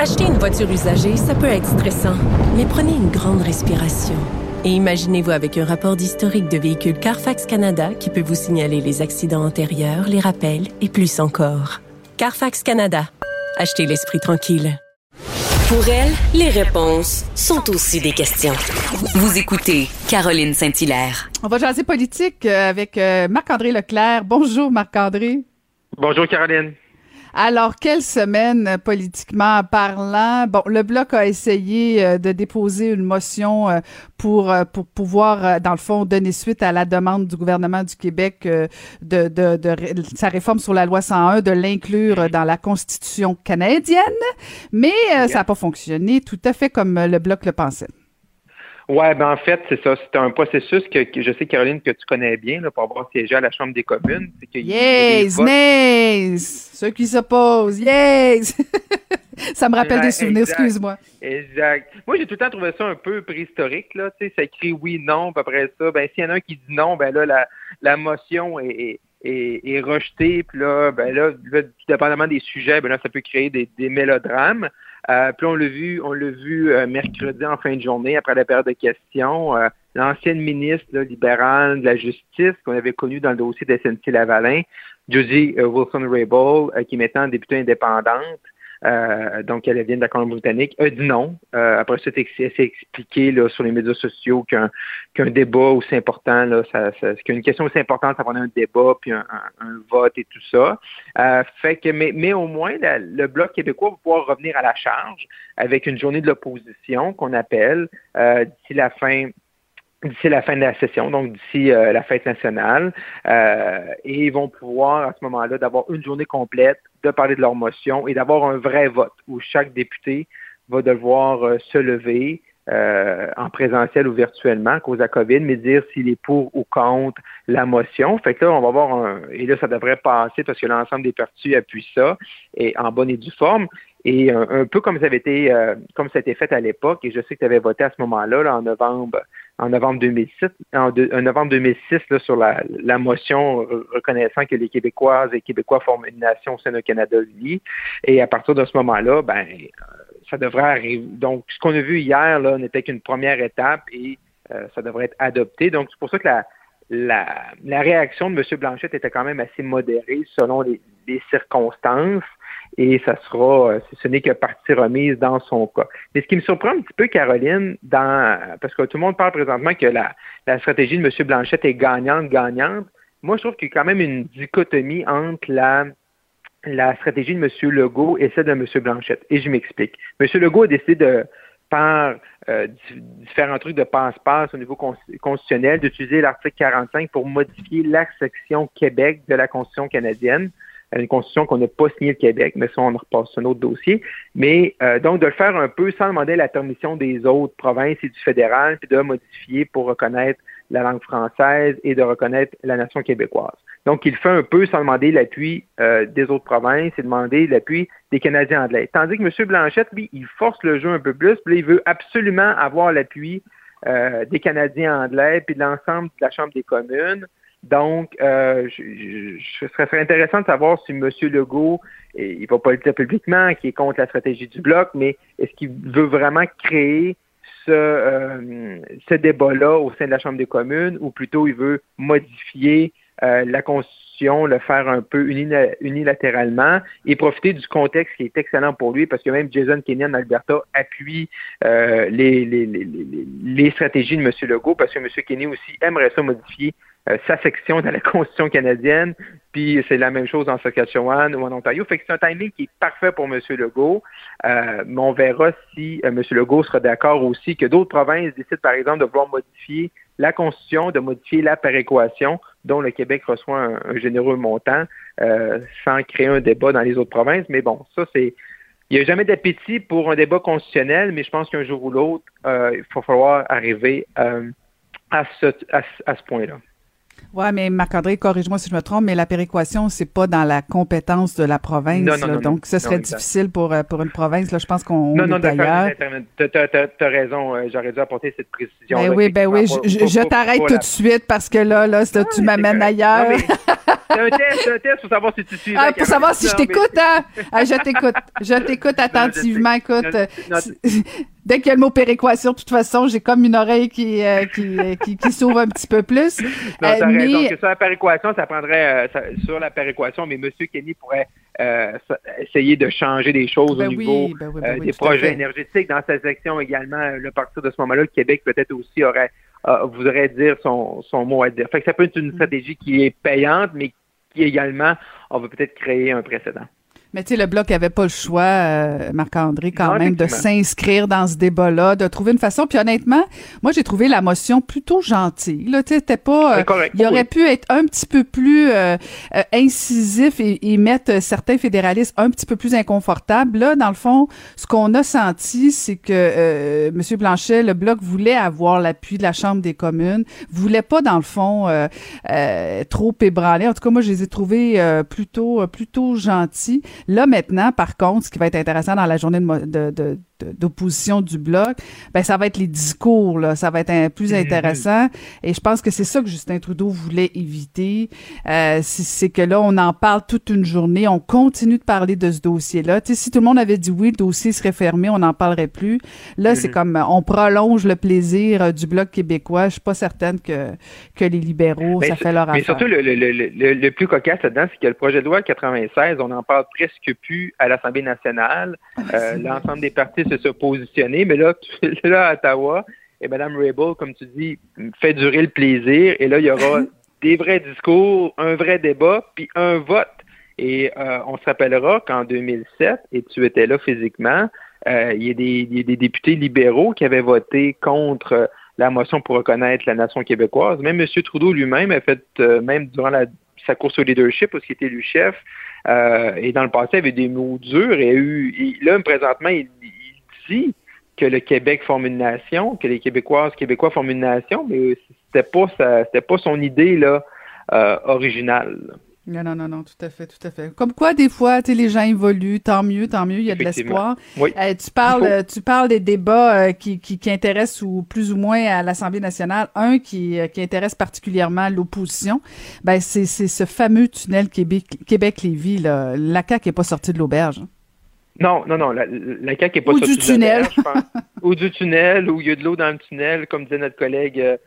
Acheter une voiture usagée, ça peut être stressant, mais prenez une grande respiration. Et imaginez-vous avec un rapport d'historique de véhicule Carfax Canada qui peut vous signaler les accidents antérieurs, les rappels et plus encore. Carfax Canada. Achetez l'esprit tranquille. Pour elle, les réponses sont aussi des questions. Vous écoutez Caroline Saint-Hilaire. On va jaser politique euh, avec euh, Marc-André Leclerc. Bonjour Marc-André. Bonjour Caroline. Alors, quelle semaine euh, politiquement parlant? Bon, le Bloc a essayé euh, de déposer une motion euh, pour, pour pouvoir, dans le fond, donner suite à la demande du gouvernement du Québec de, de, de, sa réforme sur la loi 101, de l'inclure dans la Constitution canadienne. Mais ça n'a pas fonctionné tout à fait comme le Bloc le pensait. Ouais, ben en fait, c'est ça. C'est un processus que, je sais, Caroline, que tu connais bien là, pour avoir siégé à la Chambre des communes. Que yes, nays! Ceux qui s'opposent, yes! ça me rappelle des souvenirs, excuse-moi. Exact. Moi, j'ai tout le temps trouvé ça un peu préhistorique, là. Tu sais, ça écrit oui, non, puis après ça, ben s'il y en a un qui dit non, ben là, la, la motion est, est, est, rejetée, puis là, ben là, tout dépendamment des sujets, ben là, ça peut créer des, des mélodrames. Euh, puis on l'a vu, on l'a vu euh, mercredi en fin de journée, après la période de questions, euh, l'ancienne ministre libérale de la Justice qu'on avait connue dans le dossier de SNC-Lavalin, Josie Wilson-Raybould, qui est maintenant députée indépendante, euh, donc elle vient de la Colombie-Britannique, a dit non. Euh, après ça, c'est expliqué là, sur les médias sociaux qu'un qu'un débat aussi important, là, ça, ça, qu'une question aussi importante, ça prendrait un débat puis un, un, vote et tout ça. Euh, fait que, mais, mais au moins, le Bloc québécois va pouvoir revenir à la charge avec une journée de l'opposition qu'on appelle euh, d'ici la fin d'ici la fin de la session, donc d'ici euh, la fête nationale, euh, et ils vont pouvoir à ce moment-là d'avoir une journée complète, de parler de leur motion et d'avoir un vrai vote où chaque député va devoir euh, se lever en présentiel ou virtuellement à cause la COVID, mais dire s'il est pour ou contre la motion. Fait que là, on va voir un, et là, ça devrait passer parce que l'ensemble des partis appuient ça et en bonne et due forme. Et un, peu comme ça avait été, comme ça a été fait à l'époque, et je sais que tu avais voté à ce moment-là, là, en novembre en novembre 2006, en, novembre 2006 là, sur la, la, motion reconnaissant que les Québécoises et Québécois forment une nation au sein du Canada uni. Et à partir de ce moment-là, ben ça devrait arriver. Donc, ce qu'on a vu hier n'était qu'une première étape et euh, ça devrait être adopté. Donc, c'est pour ça que la, la, la, réaction de M. Blanchette était quand même assez modérée selon les, les circonstances et ça sera, euh, ce n'est que partie remise dans son cas. Mais ce qui me surprend un petit peu, Caroline, dans, parce que tout le monde parle présentement que la, la stratégie de M. Blanchette est gagnante, gagnante. Moi, je trouve qu'il y a quand même une dichotomie entre la, la stratégie de M. Legault et celle de M. Blanchette. Et je m'explique. M. Legault a décidé de, par euh, différents trucs de passe-passe au niveau constitutionnel, d'utiliser l'article 45 pour modifier la section Québec de la Constitution canadienne une constitution qu'on n'a pas signée le Québec, mais ça, on repasse un autre dossier. Mais euh, donc, de le faire un peu sans demander la permission des autres provinces et du fédéral, puis de modifier pour reconnaître la langue française et de reconnaître la nation québécoise. Donc, il fait un peu sans demander l'appui euh, des autres provinces et demander l'appui des Canadiens anglais. Tandis que M. Blanchette, lui, il force le jeu un peu plus, puis là, il veut absolument avoir l'appui euh, des Canadiens anglais, puis de l'ensemble de la Chambre des communes. Donc, euh, je, je, serait intéressant de savoir si M. Legault, il ne va pas le dire publiquement, qui est contre la stratégie du bloc, mais est-ce qu'il veut vraiment créer ce, euh, ce débat-là au sein de la Chambre des communes, ou plutôt il veut modifier euh, la Constitution, le faire un peu unilatéralement et profiter du contexte qui est excellent pour lui parce que même Jason Kenyon Alberta appuie euh, les, les, les, les, stratégies de M. Legault parce que M. Kenyon aussi aimerait ça modifier sa section dans la Constitution canadienne, puis c'est la même chose en Saskatchewan ou en Ontario. Fait que c'est un timing qui est parfait pour M. Legault, euh, mais on verra si euh, M. Legault sera d'accord aussi que d'autres provinces décident, par exemple, de vouloir modifier la Constitution, de modifier la péréquation, dont le Québec reçoit un, généreux montant, sans créer un débat dans les autres provinces. Mais bon, ça, c'est il n'y a jamais d'appétit pour un débat constitutionnel, mais je pense qu'un jour ou l'autre, euh, il va falloir arriver euh, à ce, à, ce point-là. Oui, mais Marc-André, corrige-moi si je me trompe, mais la péréquation, c'est pas dans la compétence de la province. Non, non, non, donc, ce serait difficile pour, euh, pour une province. Là, je pense qu'on Non, non, d'ailleurs. Tu as, raison. J'aurais dû apporter cette précision. Ben oui, ben oui. je, t'arrête tout de suite parce que là, là, tu m'amènes ailleurs. C'est un test, c'est un test pour savoir si tu suis. Ah, pour savoir si je t'écoute, hein? Ah, je t'écoute. Je t'écoute attentivement. Écoute, dès qu'il y a le mot péréquation, de toute façon, j'ai comme une oreille qui, euh, euh, qui, qui, s'ouvre un petit peu plus. Non, euh, mais... sur la péréquation, ça prendrait sur la péréquation, mais M. Kenny pourrait essayer de changer des choses au ben niveau ben ben des projets énergétiques dans sa section également. Le partir de ce moment-là, le Québec peut-être aussi aurait voudrait dire son, son mot à dire. Fait que ça peut être une mm. stratégie qui est payante, mais qui également, on va peut-être créer un précédent. Mais tu sais, le Bloc n'avait pas le choix, euh, Marc-André, quand même, de s'inscrire dans ce débat-là, de trouver une façon. Puis honnêtement, moi, j'ai trouvé la motion plutôt gentille. Là, tu sais, pas... Euh, il aurait pu être un petit peu plus euh, incisif et, mettre certains fédéralistes un petit peu plus inconfortables. Là, dans le fond, ce qu'on a senti, c'est que M. Blanchet, le Bloc voulait avoir l'appui de la Chambre des communes, voulait pas, dans le fond, trop ébranler. En tout cas, moi, je les ai trouvés plutôt, plutôt gentils. Là, maintenant, par contre, ce qui va être intéressant dans la journée de, d'opposition du bloc, ben ça va être les discours là, ça va être plus mm-hmm. intéressant et je pense que c'est ça que Justin Trudeau voulait éviter, euh, c'est que là on en parle toute une journée, on continue de parler de ce dossier là. Tu sais si tout le monde avait dit oui, le dossier serait fermé, on n'en parlerait plus. Là, c'est mm-hmm. comme on prolonge le plaisir euh, du bloc québécois. Je suis pas certaine que que les libéraux ça fait leur affaire. Mais surtout le, le, le, le plus cocasse là-dedans, c'est que le projet de loi 96, on n'en parle presque plus à l'Assemblée nationale. Ah, euh, l'ensemble des partis se sont positionnés, mais là, là à Ottawa, et Mme Rabel, comme tu dis, fait durer le plaisir, et là, il y aura des vrais discours, un vrai débat, puis un vote. Et euh, on se rappellera qu'en 2007, et tu étais là physiquement, euh, il, y a des, députés libéraux qui avaient voté contre la motion pour reconnaître la nation québécoise. Même M. Trudeau lui-même a fait, même durant sa course au leadership, parce qu'il était élu chef, euh, et dans le passé, il avait des mots durs et, eu, là, présentement, il, dit que le Québec forme une nation, que les Québécoises, Québécois forment une nation, mais c'était pas c'était pas son idée là euh, originale. Non, non, non, non, tout à fait, tout à fait. Comme quoi, des fois, tu les gens évoluent, tant mieux, tant mieux, il y a de l'espoir. Oui. Euh, tu parles, euh, tu parles des débats euh, qui, qui, qui, intéressent ou plus ou moins à l'Assemblée nationale. Un qui, qui intéresse particulièrement l'opposition, ben c'est, c'est ce fameux tunnel Québec, Québec-Lévis. Là. La CAQ n'est pas sortie de l'auberge. Non, non, non, la, la CAQ n'est pas sortie du tunnel. ou du tunnel, ou il y a de l'eau dans le tunnel, comme disait notre collègue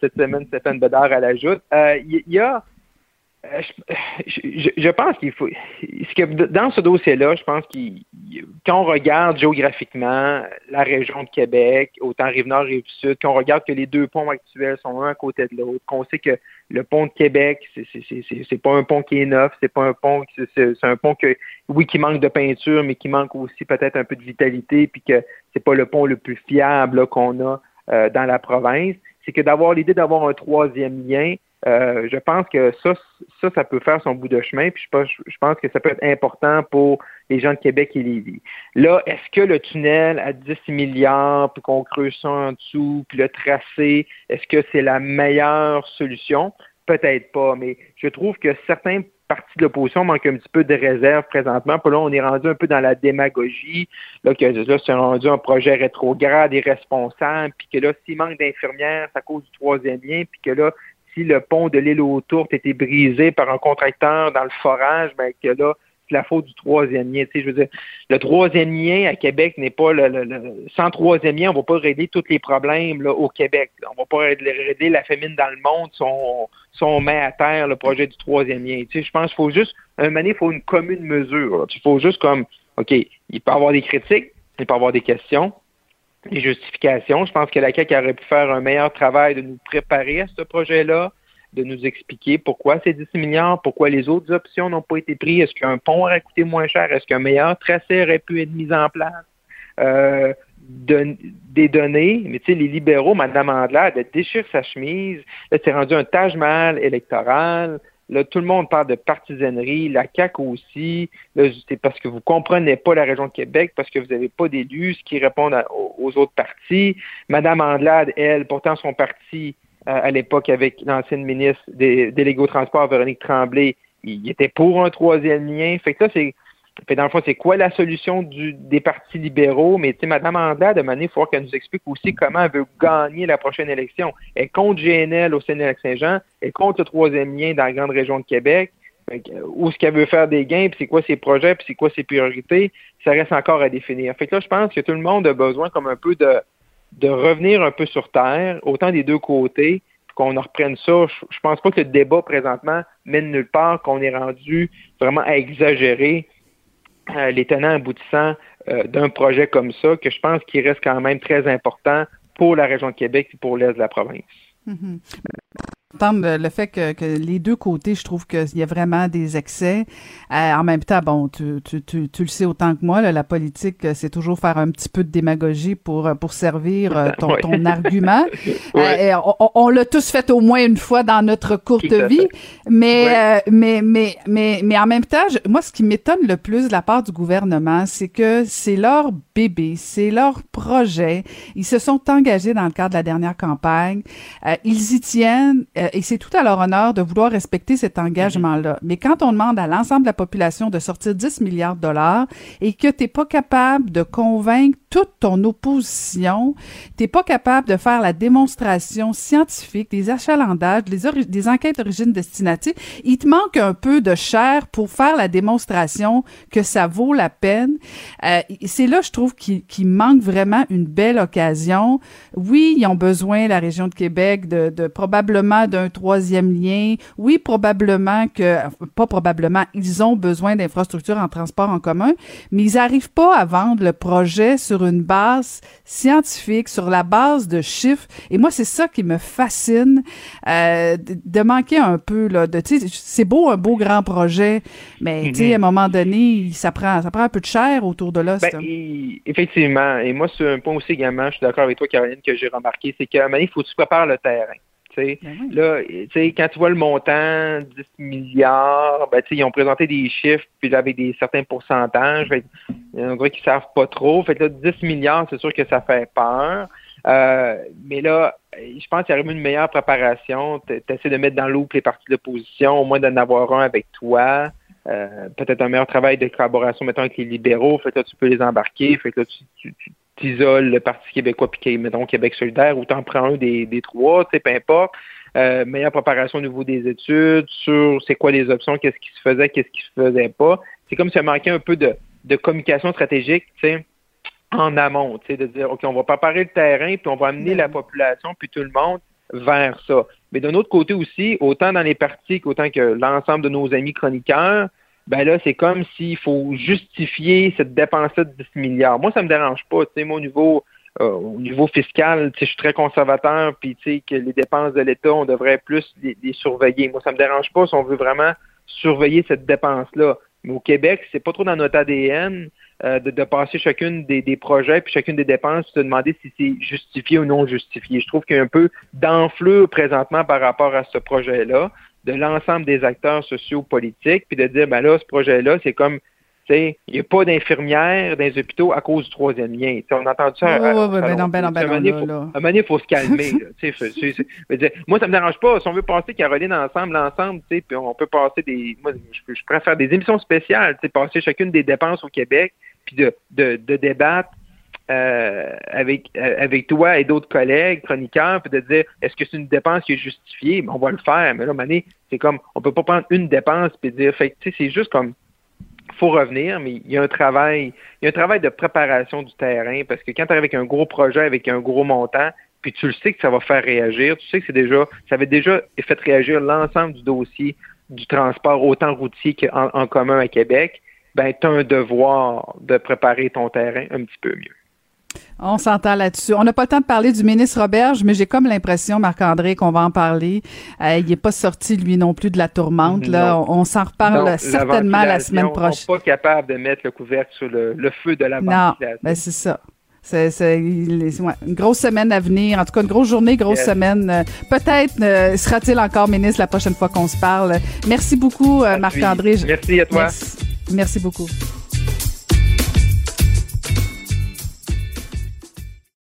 cette semaine, Stéphane Bedard à l'ajoute. Il y a euh, je, je, pense qu'il faut. Que dans ce dossier-là, je pense qu'il quand on regarde géographiquement la région de Québec, autant Rive-Nord, Rive-Sud, qu'on regarde que les deux ponts actuels sont un à côté de l'autre, qu'on sait que le pont de Québec, c'est pas un pont qui est neuf, c'est pas un pont, c'est un pont que oui qui manque de peinture, mais qui manque aussi peut-être un peu de vitalité, puis que c'est pas le pont le plus fiable qu'on a euh, dans la province. C'est que d'avoir l'idée d'avoir un troisième lien, euh, je pense que ça, ça, ça peut faire son bout de chemin. Puis je pense, je pense que ça peut être important pour les gens de Québec et Lévis. Là, est-ce que le tunnel à 10 milliards, puis qu'on creuse ça en dessous, puis le tracé, est-ce que c'est la meilleure solution? Peut-être pas, mais je trouve que certains partis de l'opposition manquent un petit peu de réserve présentement. Puis là, on est rendu un peu dans la démagogie, là, que là, c'est rendu un projet rétrograde et responsable, puis que là, s'il manque d'infirmières, c'est à cause du troisième lien, puis que là, si le pont de l'île aux Tourtes était brisé par un contracteur dans le forage, ben que là, c'est la faute du troisième lien. Tu sais, je veux dire, le troisième lien à Québec n'est pas le, le, sans troisième lien, on va pas régler tous les problèmes là, au Québec. On va pas régler la famine dans le monde si on, met à terre le projet du troisième lien. Tu sais, je pense qu'il faut juste, un moment il faut une commune mesure. Il faut juste comme, OK, il peut y avoir des critiques, il peut y avoir des questions, les justifications. Je pense que la CAQ aurait pu faire un meilleur travail de nous préparer à ce projet-là, de nous expliquer pourquoi c'est 10 milliards, pourquoi les autres options n'ont pas été prises, est-ce qu'un pont aurait coûté moins cher, est-ce qu'un meilleur tracé aurait pu être mis en place? Euh, des données, mais tu sais, les libéraux, Mme Andler, elle déchire sa chemise, là, c'est rendu un Taj Mahal électoral, Là, tout le monde parle de partisanerie, la CAQ aussi. c'est parce que vous comprenez pas la région de Québec, parce que vous n'avez pas d'élus qui répondent aux autres partis. Madame Andelade, elle, pourtant son parti euh, à l'époque avec l'ancienne ministre des délégués au transport, Véronique Tremblay, il était pour un troisième lien. Fait que ça, c'est dans le fond, c'est quoi la solution du, des partis libéraux? Mais tu sais, Mme Andelade, de manière, il faut qu'elle nous explique aussi comment elle veut gagner la prochaine élection. Elle compte GNL au Sénat-Saint-Jean, elle compte le troisième lien dans la grande région de Québec. Où est-ce qu'elle veut faire des gains, puis c'est quoi ses projets, puis c'est quoi ses priorités, ça reste encore à définir. Fait que là, je pense que tout le monde a besoin comme un peu de, de revenir un peu sur terre, autant des deux côtés, qu'on en reprenne ça. Je, pense pas que le débat présentement mène nulle part, qu'on est rendu vraiment à exagérer euh, les tenants aboutissants euh, d'un projet comme ça, que je pense qu'il reste quand même très important pour la région de Québec et pour l'Est de la province. Le fait que, que, les deux côtés, je trouve qu'il y a vraiment des excès. Euh, en même temps, bon, tu, tu, tu, tu, le sais autant que moi, la politique, c'est toujours faire un petit peu de démagogie pour, pour servir euh, ton, ton argument. Euh, on, on l'a tous fait au moins une fois dans notre courte vie, mais, mais, mais, mais, mais en même temps, moi, ce qui m'étonne le plus de la part du gouvernement, c'est que c'est leur bébé, c'est leur projet. Ils se sont engagés dans le cadre de la dernière campagne. ils y tiennent euh, et c'est tout à leur honneur de vouloir respecter cet engagement-là. Mais quand on demande à l'ensemble de la population de sortir 10 milliards de dollars et que tu n'es pas capable de convaincre toute ton opposition, tu n'es pas capable de faire la démonstration scientifique, des achalandages, des, des enquêtes d'origine-destination, il te manque un peu de chair pour faire la démonstration que ça vaut la peine. Euh, c'est là, je trouve, qu'il manque vraiment une belle occasion. Oui, ils ont besoin, la région de Québec, de, de probablement d'un troisième lien. Oui, probablement que, pas probablement, ils ont besoin d'infrastructures en transport en commun, mais ils n'arrivent pas à vendre le projet sur une base scientifique, sur la base de chiffres. Et moi, c'est ça qui me fascine, euh, de manquer un peu, là, de, c'est beau, un beau grand projet, mais, tu sais, mm-hmm. à un moment donné, ça prend, ça prend un peu de chair autour de là. Ben, effectivement. Et moi, c'est un point aussi également, je suis d'accord avec toi, Caroline, que j'ai remarqué, c'est qu'à un moment donné, il faut que tu prépares le terrain. Ben là, quand tu vois le montant, 10 milliards, ben, ils ont présenté des chiffres, puis avec des certains pourcentages. il y en a qui ne savent pas trop. Fait là, 10 milliards, c'est sûr que ça fait peur. Euh, mais là, je pense qu'il y aurait une meilleure préparation. Tu essaies de mettre dans l'eau les partis de l'opposition, au moins d'en avoir un avec toi. Euh, peut-être un meilleur travail de collaboration, mettons, avec les libéraux. Fait là, tu peux les embarquer. Fait que là, tu, t'isoles le Parti québécois puis mettons Québec solidaire ou t'en prends un des, des trois, tu sais, peu importe. Euh, meilleure préparation au niveau des études, sur c'est quoi les options, qu'est-ce qui se faisait, qu'est-ce qui se faisait pas. C'est comme si ça manquait un peu de, de communication stratégique, tu sais, en amont, tu sais, de dire, OK, on va préparer le terrain, puis on va amener la population, puis tout le monde vers ça. Mais d'un autre côté aussi, autant dans les partis qu'autant que l'ensemble de nos amis chroniqueurs, ben là, c'est comme s'il faut justifier cette dépense-là de 10 milliards. Moi, ça me dérange pas. Tu sais, moi, au niveau, euh, au niveau fiscal, tu sais, je suis très conservateur, puis tu sais, que les dépenses de l'État, on devrait plus les, surveiller. Moi, ça me dérange pas si on veut vraiment surveiller cette dépense-là. Mais au Québec, c'est pas trop dans notre ADN euh, de, de, passer chacune des, des, projets puis chacune des dépenses, se demander si c'est justifié ou non justifié. Je trouve qu'il y a un peu d'enflure présentement par rapport à ce projet-là de l'ensemble des acteurs sociaux-politiques, puis de dire, ben là, ce projet-là, c'est comme, tu sais, il n'y a pas d'infirmières dans les hôpitaux à cause du troisième lien. on a entendu ça. Oui, oui, ben non, ben non, ben non. À un moment il faut se calmer. moi, ça me dérange pas. Si on veut passer Caroline ensemble, l'ensemble, tu sais, puis on peut passer des. Moi, je, je préfère des émissions spéciales, tu sais, passer chacune des dépenses au Québec, puis de, de, de débattre euh, avec, euh, avec toi et d'autres collègues, chroniqueurs, puis de dire est-ce que c'est une dépense qui est justifiée? Ben, on va le faire. Mais là, Mané, c'est comme on peut pas prendre une dépense puis dire fait c'est juste comme faut revenir, mais il y a un travail, il y a un travail de préparation du terrain parce que quand tu arrives avec un gros projet, avec un gros montant, puis tu le sais que ça va faire réagir, tu sais que c'est déjà, ça avait déjà fait réagir l'ensemble du dossier du transport, autant routier qu'en en commun à Québec, ben tu as un devoir de préparer ton terrain un petit peu mieux. On s'entend là-dessus. On n'a pas le temps de parler du ministre Roberge, mais j'ai comme l'impression, Marc-André, qu'on va en parler. Euh, il n'est pas sorti, lui non plus, de la tourmente. Là. On, s'en reparle certainement la semaine prochaine. On n'est pas capable de mettre le couvercle sur le, feu de la. Non, ben c'est ça. C'est une grosse semaine à venir. En tout cas, une grosse journée, grosse semaine. Euh, peut-être euh, sera-t-il encore ministre la prochaine fois qu'on se parle. Merci beaucoup, Marc-André. Merci à toi. Merci beaucoup.